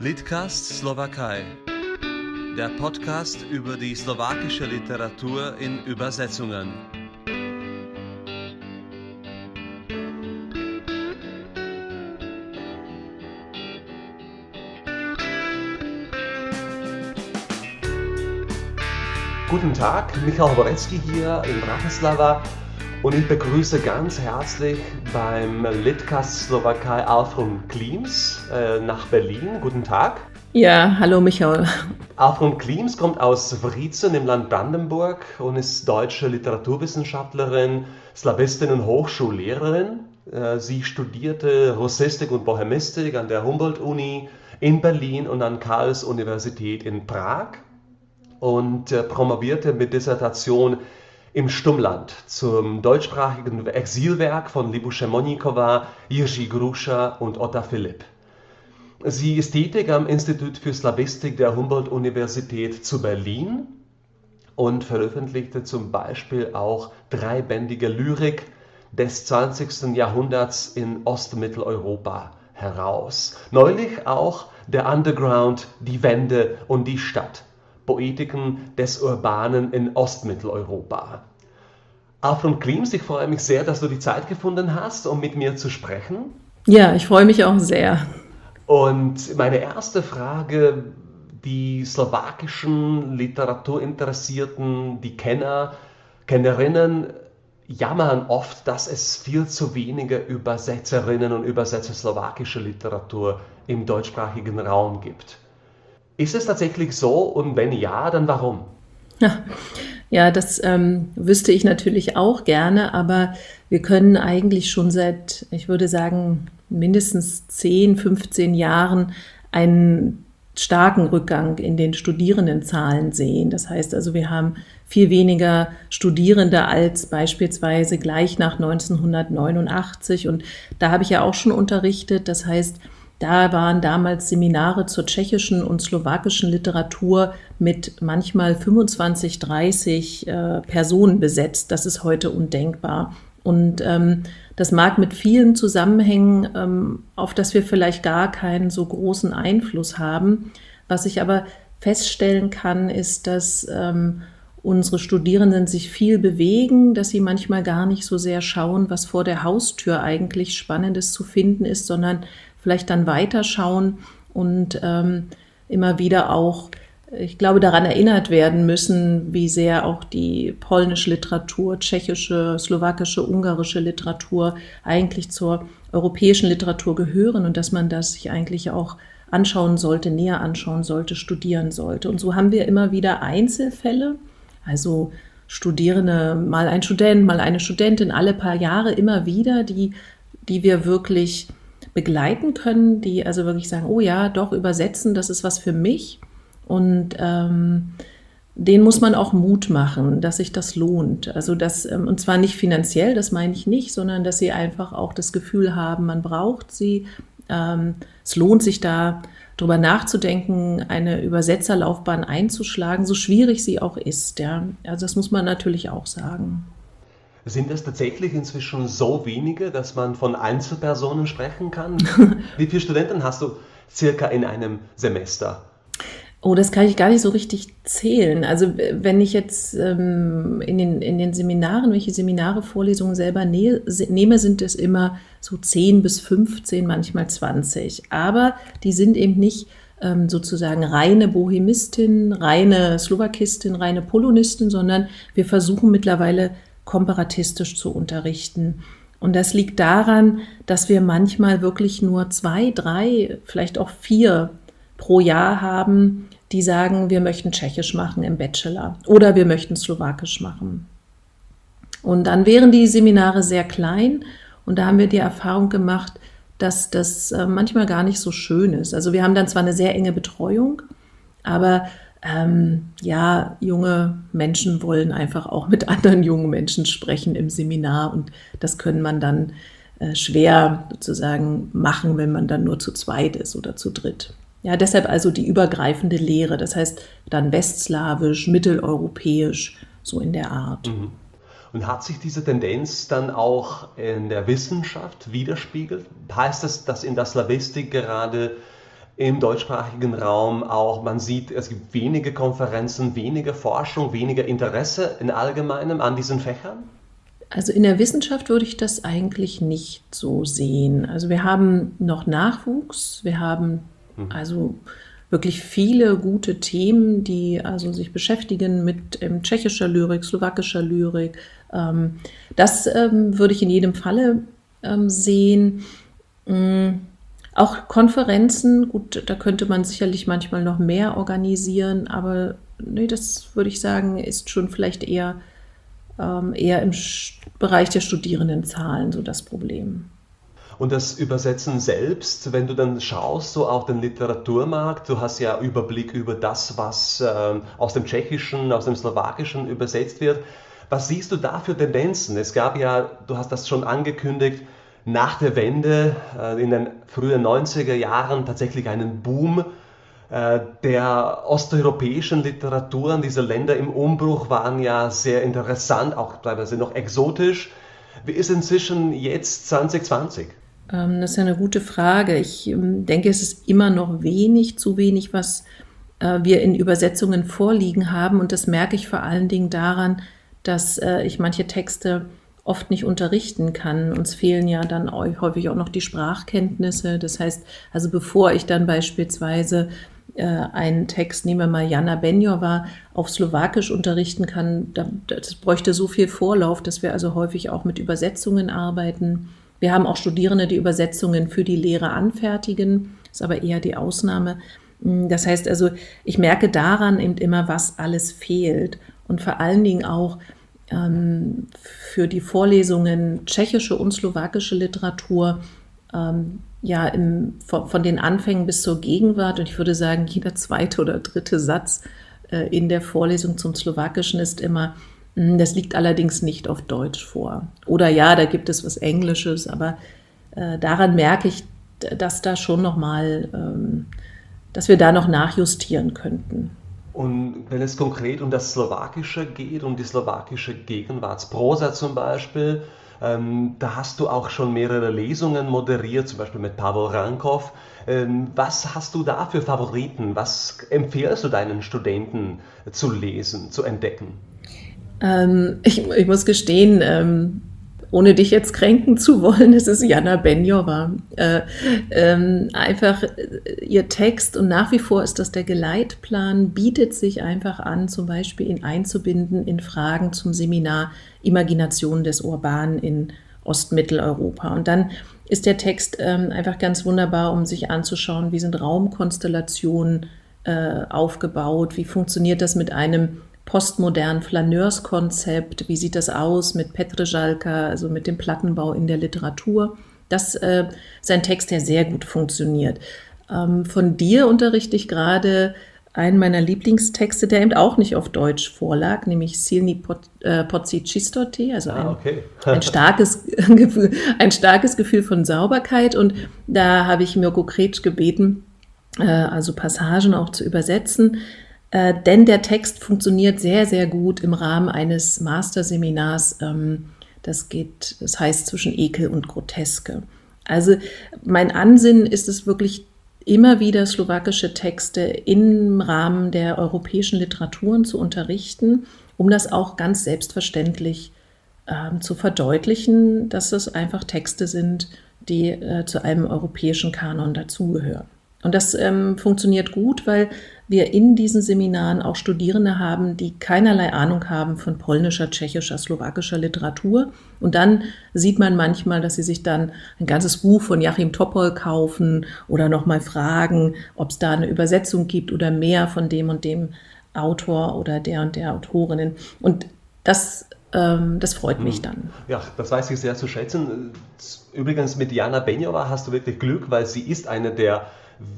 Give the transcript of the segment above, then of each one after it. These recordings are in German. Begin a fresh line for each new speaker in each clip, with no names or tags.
Litcast Slowakei. Der Podcast über die slowakische Literatur in Übersetzungen.
Guten Tag, Michał Borecki hier in Bratislava und ich begrüße ganz herzlich beim Litcast Slowakei Alfred Klims äh, nach Berlin. Guten Tag.
Ja, hallo Michael.
Alfred Klims kommt aus Wriezen im Land Brandenburg und ist deutsche Literaturwissenschaftlerin, Slawistin und Hochschullehrerin. Äh, sie studierte Russistik und Bohemistik an der Humboldt-Uni in Berlin und an Karls Universität in Prag und äh, promovierte mit Dissertation im Stummland zum deutschsprachigen Exilwerk von Libusche Monikowa, Jiří Gruscha und Otta Philipp. Sie ist tätig am Institut für Slawistik der Humboldt-Universität zu Berlin und veröffentlichte zum Beispiel auch dreibändige Lyrik des 20. Jahrhunderts in Ostmitteleuropa heraus. Neulich auch der Underground, die Wende und die Stadt Poetiken des Urbanen in Ostmitteleuropa. Alfred Klims, ich freue mich sehr, dass du die Zeit gefunden hast, um mit mir zu sprechen.
Ja, ich freue mich auch sehr.
Und meine erste Frage, die slowakischen Literaturinteressierten, die Kenner, Kennerinnen jammern oft, dass es viel zu wenige Übersetzerinnen und Übersetzer slowakischer Literatur im deutschsprachigen Raum gibt. Ist es tatsächlich so und wenn ja, dann warum?
Ja, das ähm, wüsste ich natürlich auch gerne, aber wir können eigentlich schon seit, ich würde sagen, mindestens 10, 15 Jahren einen starken Rückgang in den Studierendenzahlen sehen. Das heißt also, wir haben viel weniger Studierende als beispielsweise gleich nach 1989. Und da habe ich ja auch schon unterrichtet. Das heißt, da waren damals Seminare zur tschechischen und slowakischen Literatur mit manchmal 25, 30 äh, Personen besetzt. Das ist heute undenkbar. Und ähm, das mag mit vielen zusammenhängen, ähm, auf das wir vielleicht gar keinen so großen Einfluss haben. Was ich aber feststellen kann, ist, dass ähm, unsere Studierenden sich viel bewegen, dass sie manchmal gar nicht so sehr schauen, was vor der Haustür eigentlich Spannendes zu finden ist, sondern vielleicht dann weiterschauen und ähm, immer wieder auch, ich glaube, daran erinnert werden müssen, wie sehr auch die polnische Literatur, tschechische, slowakische, ungarische Literatur eigentlich zur europäischen Literatur gehören und dass man das sich eigentlich auch anschauen sollte, näher anschauen sollte, studieren sollte. Und so haben wir immer wieder Einzelfälle, also Studierende, mal ein Student, mal eine Studentin, alle paar Jahre immer wieder, die, die wir wirklich begleiten können, die also wirklich sagen, oh ja, doch übersetzen, das ist was für mich. Und ähm, den muss man auch Mut machen, dass sich das lohnt. Also das, ähm, und zwar nicht finanziell, das meine ich nicht, sondern dass sie einfach auch das Gefühl haben, man braucht sie. Ähm, es lohnt sich da darüber nachzudenken, eine Übersetzerlaufbahn einzuschlagen, so schwierig sie auch ist. Ja. Also das muss man natürlich auch sagen.
Sind es tatsächlich inzwischen so wenige, dass man von Einzelpersonen sprechen kann? Wie viele Studenten hast du circa in einem Semester?
Oh, das kann ich gar nicht so richtig zählen. Also wenn ich jetzt ähm, in, den, in den Seminaren, welche Seminare, Vorlesungen selber ne nehme, sind es immer so 10 bis 15, manchmal 20. Aber die sind eben nicht ähm, sozusagen reine Bohemistin, reine Slowakistin, reine Polonistin, sondern wir versuchen mittlerweile komparatistisch zu unterrichten. Und das liegt daran, dass wir manchmal wirklich nur zwei, drei, vielleicht auch vier pro Jahr haben, die sagen, wir möchten Tschechisch machen im Bachelor oder wir möchten Slowakisch machen. Und dann wären die Seminare sehr klein und da haben wir die Erfahrung gemacht, dass das äh, manchmal gar nicht so schön ist. Also wir haben dann zwar eine sehr enge Betreuung, aber ähm, ja, junge Menschen wollen einfach auch mit anderen jungen Menschen sprechen im Seminar und das können man dann äh, schwer sozusagen machen, wenn man dann nur zu zweit ist oder zu dritt. Ja, deshalb also die übergreifende Lehre, das heißt dann westslawisch, mitteleuropäisch, so in der Art. Mhm.
Und hat sich diese Tendenz dann auch in der Wissenschaft widerspiegelt? Heißt das, dass in der Slavistik gerade im deutschsprachigen Raum auch, man sieht, es gibt wenige Konferenzen, weniger Forschung, weniger Interesse in allgemeinem an diesen Fächern?
Also in der Wissenschaft würde ich das eigentlich nicht so sehen. Also wir haben noch Nachwuchs, wir haben hm. also wirklich viele gute Themen, die also sich beschäftigen mit ähm, tschechischer Lyrik, slowakischer Lyrik. Ähm, das ähm, würde ich in jedem Falle ähm, sehen. Ähm, auch Konferenzen, gut, da könnte man sicherlich manchmal noch mehr organisieren, aber nee, das würde ich sagen, ist schon vielleicht eher, ähm, eher im Bereich der Studierendenzahlen so das Problem.
Und das Übersetzen selbst, wenn du dann schaust, so auf den Literaturmarkt, du hast ja Überblick über das, was äh, aus dem Tschechischen, aus dem Slowakischen übersetzt wird. Was siehst du da für Tendenzen? Es gab ja, du hast das schon angekündigt, nach der Wende äh, in den frühen 90er Jahren tatsächlich einen Boom äh, der osteuropäischen Literaturen. Diese Länder im Umbruch waren ja sehr interessant, auch teilweise noch exotisch. Wie ist inzwischen jetzt 2020?
Ähm, das ist eine gute Frage. Ich ähm, denke, es ist immer noch wenig, zu wenig, was äh, wir in Übersetzungen vorliegen haben. Und das merke ich vor allen Dingen daran, dass ich manche Texte oft nicht unterrichten kann. Uns fehlen ja dann häufig auch noch die Sprachkenntnisse. Das heißt, also bevor ich dann beispielsweise äh, einen Text, nehmen wir mal Jana Benjova, auf Slowakisch unterrichten kann, das bräuchte so viel Vorlauf, dass wir also häufig auch mit Übersetzungen arbeiten. Wir haben auch Studierende, die Übersetzungen für die Lehre anfertigen, ist aber eher die Ausnahme. Hm, das heißt also, ich merke daran eben immer, was alles fehlt und vor allen Dingen auch ähm, für die Vorlesungen tschechische und slowakische Literatur ähm, ja im, von, von, den Anfängen bis zur Gegenwart und ich würde sagen, jeder zweite oder dritte Satz äh, in der Vorlesung zum Slowakischen ist immer hm, das liegt allerdings nicht auf Deutsch vor. Oder ja, da gibt es was Englisches, aber äh, daran merke ich, dass da schon noch mal, ähm, dass wir da noch nachjustieren könnten.
Und wenn es konkret um das Slowakische geht, um die slowakische Gegenwartsprosa zum Beispiel, ähm, da hast du auch schon mehrere Lesungen moderiert, zum Beispiel mit Pavel Rankov. Ähm, was hast du da für Favoriten? Was empfiehlst du deinen Studenten zu lesen, zu entdecken?
Ähm, ich, ich, muss gestehen, ähm, ohne dich jetzt kränken zu wollen, es ist Jana Benjova. Äh, ähm, einfach äh, ihr Text und nach wie vor ist das der Geleitplan, bietet sich einfach an, zum Beispiel ihn einzubinden in Fragen zum Seminar Imagination des Urban in Ostmitteleuropa. Und dann ist der Text ähm, einfach ganz wunderbar, um sich anzuschauen, wie sind Raumkonstellationen äh, aufgebaut, wie funktioniert das mit einem postmodernen Flaneurskonzept. Wie sieht das aus mit Petrejalka, also mit dem Plattenbau in der Literatur? Das äh, ist ein Text, der sehr gut funktioniert. Ähm, von dir unterrichte ich gerade einen meiner Lieblingstexte, der eben auch nicht auf Deutsch vorlag, nämlich Silni äh, Pozzi Cistote, also ein, ah, okay. ein, starkes Gefühl, ein starkes Gefühl von Sauberkeit. Und da habe ich Mirko Kretsch gebeten, äh, also Passagen auch zu übersetzen. Äh, denn der Text funktioniert sehr, sehr gut im Rahmen eines Masterseminars. Ähm, das geht, das heißt zwischen Ekel und Groteske. Also mein Ansinnen ist es wirklich immer wieder slowakische Texte im Rahmen der europäischen Literaturen zu unterrichten, um das auch ganz selbstverständlich äh, zu verdeutlichen, dass es einfach Texte sind, die äh, zu einem europäischen Kanon dazugehören. Und das ähm, funktioniert gut, weil wir in diesen Seminaren auch Studierende haben, die keinerlei Ahnung haben von polnischer, tschechischer, slowakischer Literatur. Und dann sieht man manchmal, dass sie sich dann ein ganzes Buch von Joachim Topol kaufen oder nochmal fragen, ob es da eine Übersetzung gibt oder mehr von dem und dem Autor oder der und der Autorinnen. Und das ähm, das freut mich hm. dann.
Ja, das weiß ich sehr zu schätzen. Übrigens mit Jana Benjova hast du wirklich Glück, weil sie ist eine der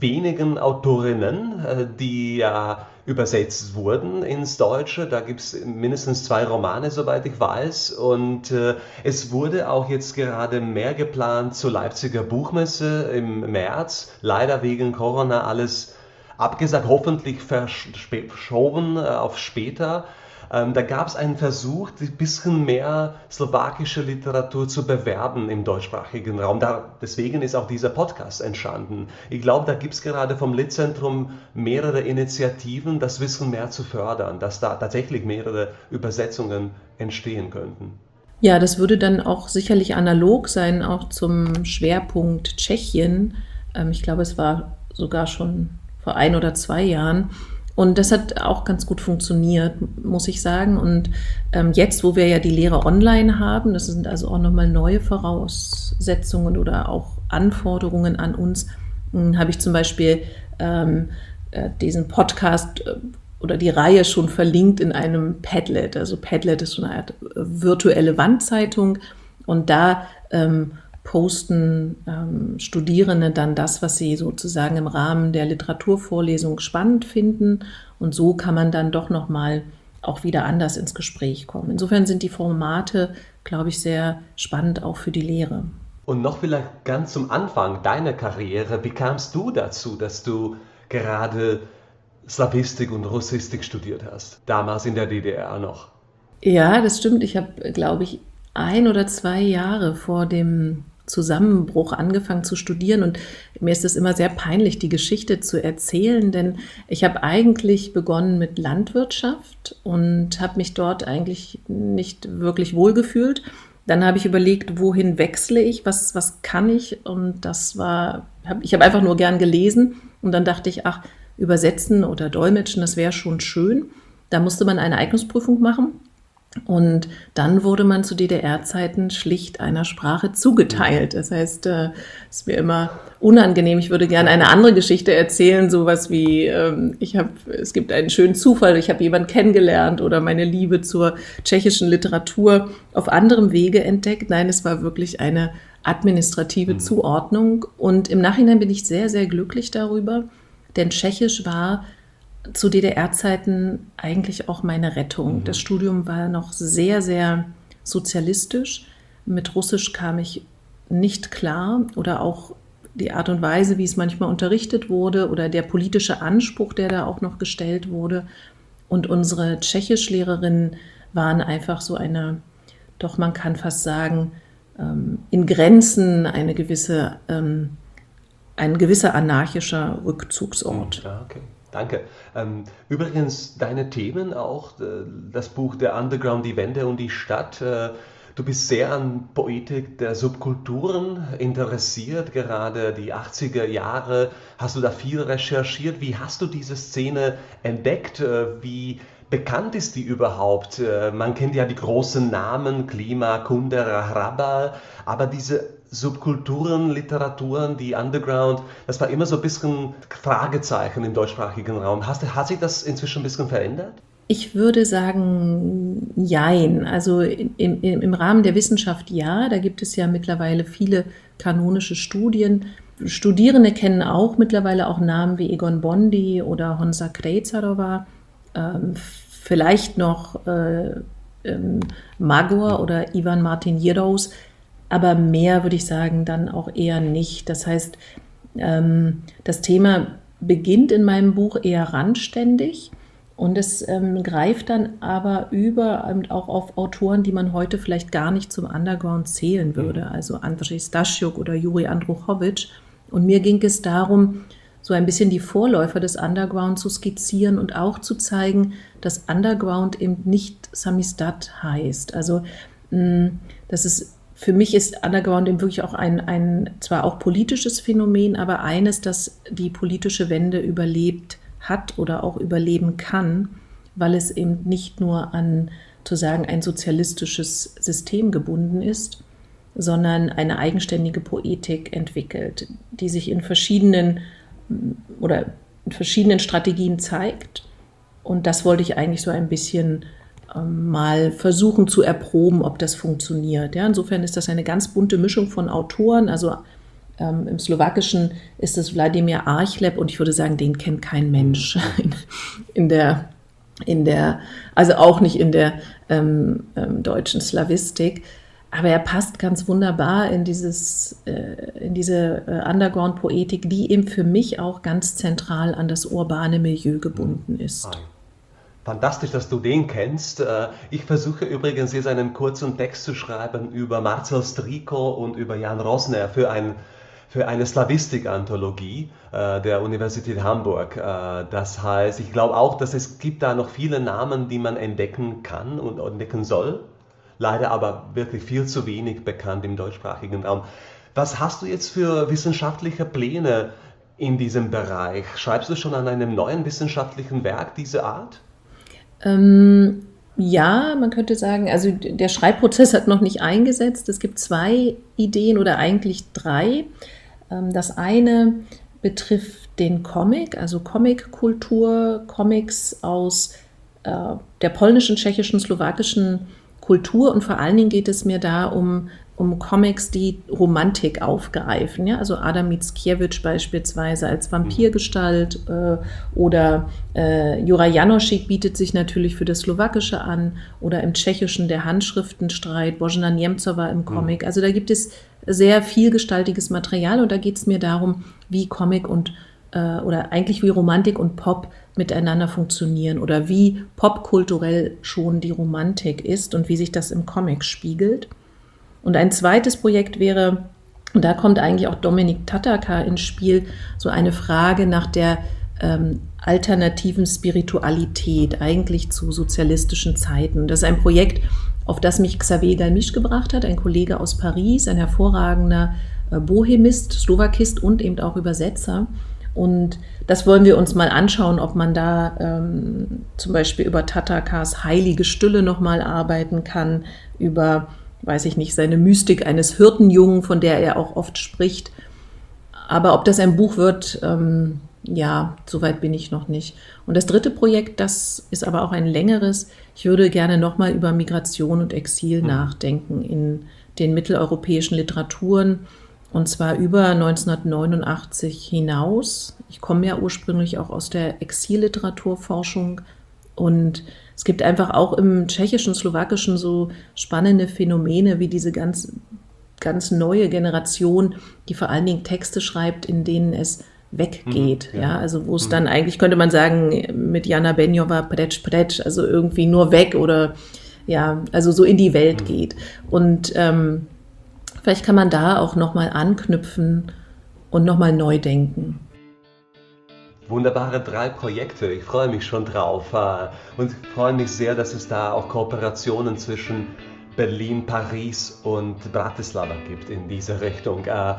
wenigen Autorinnen, äh, die ja übersetzt wurden ins Deutsche. Da gibt es mindestens zwei Romane, soweit ich weiß. Und äh, es wurde auch jetzt gerade mehr geplant zur Leipziger Buchmesse im März. Leider wegen Corona alles abgesagt, hoffentlich verschoben äh, auf später. Ähm, da gab es einen Versuch, ein bisschen mehr slowakische Literatur zu bewerben im deutschsprachigen Raum. Da, deswegen ist auch dieser Podcast entstanden. Ich glaube, da gibt es gerade vom Litzentrum mehrere Initiativen, das Wissen mehr zu fördern, dass da tatsächlich mehrere Übersetzungen entstehen könnten.
Ja, das würde dann auch sicherlich analog sein, auch zum Schwerpunkt Tschechien. Ähm, ich glaube, es war sogar schon vor ein oder zwei Jahren. Und das hat auch ganz gut funktioniert, muss ich sagen. Und ähm, jetzt, wo wir ja die Lehre online haben, das sind also auch nochmal neue Voraussetzungen oder auch Anforderungen an uns, hm, habe ich zum Beispiel ähm, äh, diesen Podcast äh, oder die Reihe schon verlinkt in einem Padlet. Also Padlet ist so eine Art äh, virtuelle Wandzeitung und da ähm, posten ähm, Studierende dann das, was sie sozusagen im Rahmen der Literaturvorlesung spannend finden und so kann man dann doch noch mal auch wieder anders ins Gespräch kommen. Insofern sind die Formate, glaube ich, sehr spannend auch für die Lehre.
Und noch vielleicht ganz zum Anfang deiner Karriere, wie kamst du dazu, dass du gerade Slavistik und Russistik studiert hast, damals in der DDR noch.
Ja, das stimmt. Ich habe, glaube ich, ein oder zwei Jahre vor dem Zusammenbruch angefangen zu studieren und mir ist es immer sehr peinlich, die Geschichte zu erzählen, denn ich habe eigentlich begonnen mit Landwirtschaft und habe mich dort eigentlich nicht wirklich wohlgefühlt. Dann habe ich überlegt, wohin wechsle ich, was, was kann ich und das war, ich habe einfach nur gern gelesen und dann dachte ich, ach, übersetzen oder dolmetschen, das wäre schon schön. Da musste man eine Eignungsprüfung machen. Und dann wurde man zu DDR-Zeiten schlicht einer Sprache zugeteilt. Das heißt, es äh, ist mir immer unangenehm. Ich würde gerne eine andere Geschichte erzählen, sowas wie ähm, ich habe, es gibt einen schönen Zufall, ich habe jemanden kennengelernt oder meine Liebe zur tschechischen Literatur auf anderem Wege entdeckt. Nein, es war wirklich eine administrative mhm. Zuordnung. Und im Nachhinein bin ich sehr, sehr glücklich darüber, denn Tschechisch war zu DDR-Zeiten eigentlich auch meine Rettung. Mhm. Das Studium war noch sehr, sehr sozialistisch. Mit Russisch kam ich nicht klar oder auch die Art und Weise, wie es manchmal unterrichtet wurde oder der politische Anspruch, der da auch noch gestellt wurde. Und unsere Tschechischlehrerinnen waren einfach so eine, doch man kann fast sagen, ähm, in Grenzen eine gewisse ähm, ein gewisser anarchischer Rückzugsort.
Ja, okay. Danke. Ähm, übrigens, deine Themen auch, äh, das Buch Der Underground, die Wände und die Stadt. Äh, du bist sehr an Poetik der Subkulturen interessiert, gerade die 80er Jahre. Hast du da viel recherchiert? Wie hast du diese Szene entdeckt? Äh, wie bekannt ist die überhaupt? Man kennt ja die großen Namen, Klima, Kundera, Hrabal, aber diese Subkulturen, Literaturen, die Underground, das war immer so ein bisschen Fragezeichen im deutschsprachigen Raum. Hast, hat sich das inzwischen ein bisschen verändert?
Ich würde sagen, jein. Also im, im, im Rahmen der Wissenschaft ja. Da gibt es ja mittlerweile viele kanonische Studien. Studierende kennen auch mittlerweile auch Namen wie Egon Bondi oder Honza Krejcarova. Ähm, vielleicht noch äh, ähm, Magor oder Ivan Martin Jerows aber mehr würde ich sagen dann auch eher nicht. Das heißt, ähm, das Thema beginnt in meinem Buch eher randständig und es ähm, greift dann aber über ähm, auch auf Autoren, die man heute vielleicht gar nicht zum Underground zählen würde, mhm. also Andrzej Stasiuk oder Juri Andruchowitsch. Und mir ging es darum, so ein bisschen die Vorläufer des Underground zu skizzieren und auch zu zeigen, dass Underground eben nicht Samistat heißt. Also, mh, dass es für mich ist Underground eben wirklich auch ein, ein zwar auch politisches Phänomen, aber eines, das die politische Wende überlebt hat oder auch überleben kann, weil es eben nicht nur an zu sagen ein sozialistisches System gebunden ist, sondern eine eigenständige Poetik entwickelt, die sich in verschiedenen oder in verschiedenen Strategien zeigt. Und das wollte ich eigentlich so ein bisschen mal versuchen zu erproben, ob das funktioniert. Ja, insofern ist das eine ganz bunte Mischung von Autoren. Also ähm, im Slowakischen ist es Wladimir Archleb und ich würde sagen, den kennt kein Mensch in, in der, in der, also auch nicht in der ähm, ähm, deutschen Slavistik. Aber er passt ganz wunderbar in, dieses, äh, in diese äh, Underground-Poetik, die eben für mich auch ganz zentral an das urbane Milieu gebunden ist.
Fantastisch, dass du den kennst. Äh, ich versuche übrigens jetzt einen kurzen Text zu schreiben über Marcel Striko und über Jan Rosner für, ein, für eine Slavistik-Anthologie äh, der Universität Hamburg. Äh, das heißt, ich glaube auch, dass es gibt da noch viele Namen, die man entdecken kann und entdecken soll. Leider aber wirklich viel zu wenig bekannt im deutschsprachigen Raum. Was hast du jetzt für wissenschaftliche Pläne in diesem Bereich? Schreibst du schon an einem neuen wissenschaftlichen Werk dieser Art?
Ähm, ja, man könnte sagen, also der Schreibprozess hat noch nicht eingesetzt. Es gibt zwei Ideen oder eigentlich drei. Ähm, das eine betrifft den Comic, also Comic-Kultur, Comics aus äh, der polnischen, tschechischen, slowakischen Kultur und vor allen Dingen geht es mir da um um Comics, die Romantik aufgreifen. Ja? Also Adam Mickiewicz beispielsweise als Vampirgestalt äh, oder äh, Jura Janoschik bietet sich natürlich für das Slowakische an oder im Tschechischen der Handschriftenstreit, Božena Němcová im Comic. Mhm. Also da gibt es sehr vielgestaltiges Material und da geht es mir darum, wie Comic und äh, oder eigentlich wie Romantik und Pop miteinander funktionieren oder wie popkulturell schon die Romantik ist und wie sich das im Comic spiegelt. Und ein zweites Projekt wäre, und da kommt eigentlich auch Dominik Tataka ins Spiel, so eine Frage nach der ähm, alternativen Spiritualität, eigentlich zu sozialistischen Zeiten. Das ist ein Projekt, auf das mich Xavier Galmisch gebracht hat, ein Kollege aus Paris, ein hervorragender äh, Bohemist, Slowakist und eben auch Übersetzer. Und das wollen wir uns mal anschauen, ob man da ähm, zum Beispiel über Tatakas heilige Stille nochmal arbeiten kann, über weiß ich nicht, seine Mystik eines Hirtenjungen, von der er auch oft spricht. Aber ob das ein Buch wird, ähm, ja, soweit bin ich noch nicht. Und das dritte Projekt, das ist aber auch ein längeres. Ich würde gerne nochmal über Migration und Exil mhm. nachdenken in den mitteleuropäischen Literaturen. Und zwar über 1989 hinaus. Ich komme ja ursprünglich auch aus der Exilliteraturforschung und es gibt einfach auch im tschechischen, slowakischen so spannende Phänomene wie diese ganz, ganz neue Generation, die vor allen Dingen Texte schreibt, in denen es weggeht. Mhm, ja. ja. also wo es mhm. dann eigentlich, könnte man sagen, mit Jana Benjova pretsch pretsch, also irgendwie nur weg oder ja, also so in die Welt mhm. geht. Und ähm, vielleicht kann man da auch nochmal anknüpfen und nochmal neu denken.
Wunderbare drei Projekte, ich freue mich schon drauf äh, und freue mich sehr, dass es da auch Kooperationen zwischen Berlin, Paris und Bratislava gibt in diese Richtung. Äh,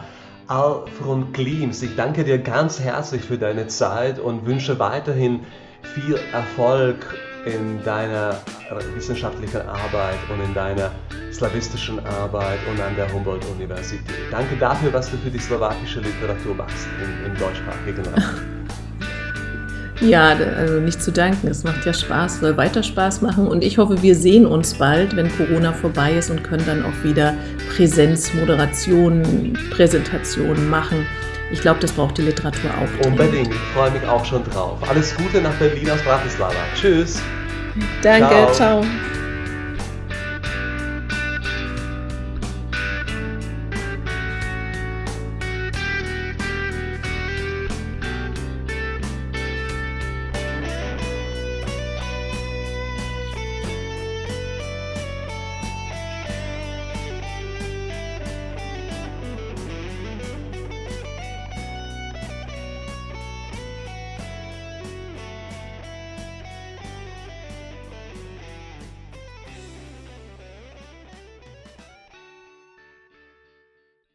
Alfred Klims, ich danke dir ganz herzlich für deine Zeit und wünsche weiterhin viel Erfolg in deiner wissenschaftlichen Arbeit und in deiner slawistischen Arbeit und an der Humboldt-Universität. Danke dafür, was du für die slowakische Literatur machst im deutschsprachigen Raum.
Ja, also nicht zu danken. Es macht ja Spaß, soll weiter Spaß machen. Und ich hoffe, wir sehen uns bald, wenn Corona vorbei ist und können dann auch wieder Präsenzmoderationen, Präsentationen machen. Ich glaube, das braucht die Literatur auch.
Unbedingt. Ich freue mich auch schon drauf. Alles Gute nach Berlin aus Bratislava. Tschüss.
Danke, ciao. ciao.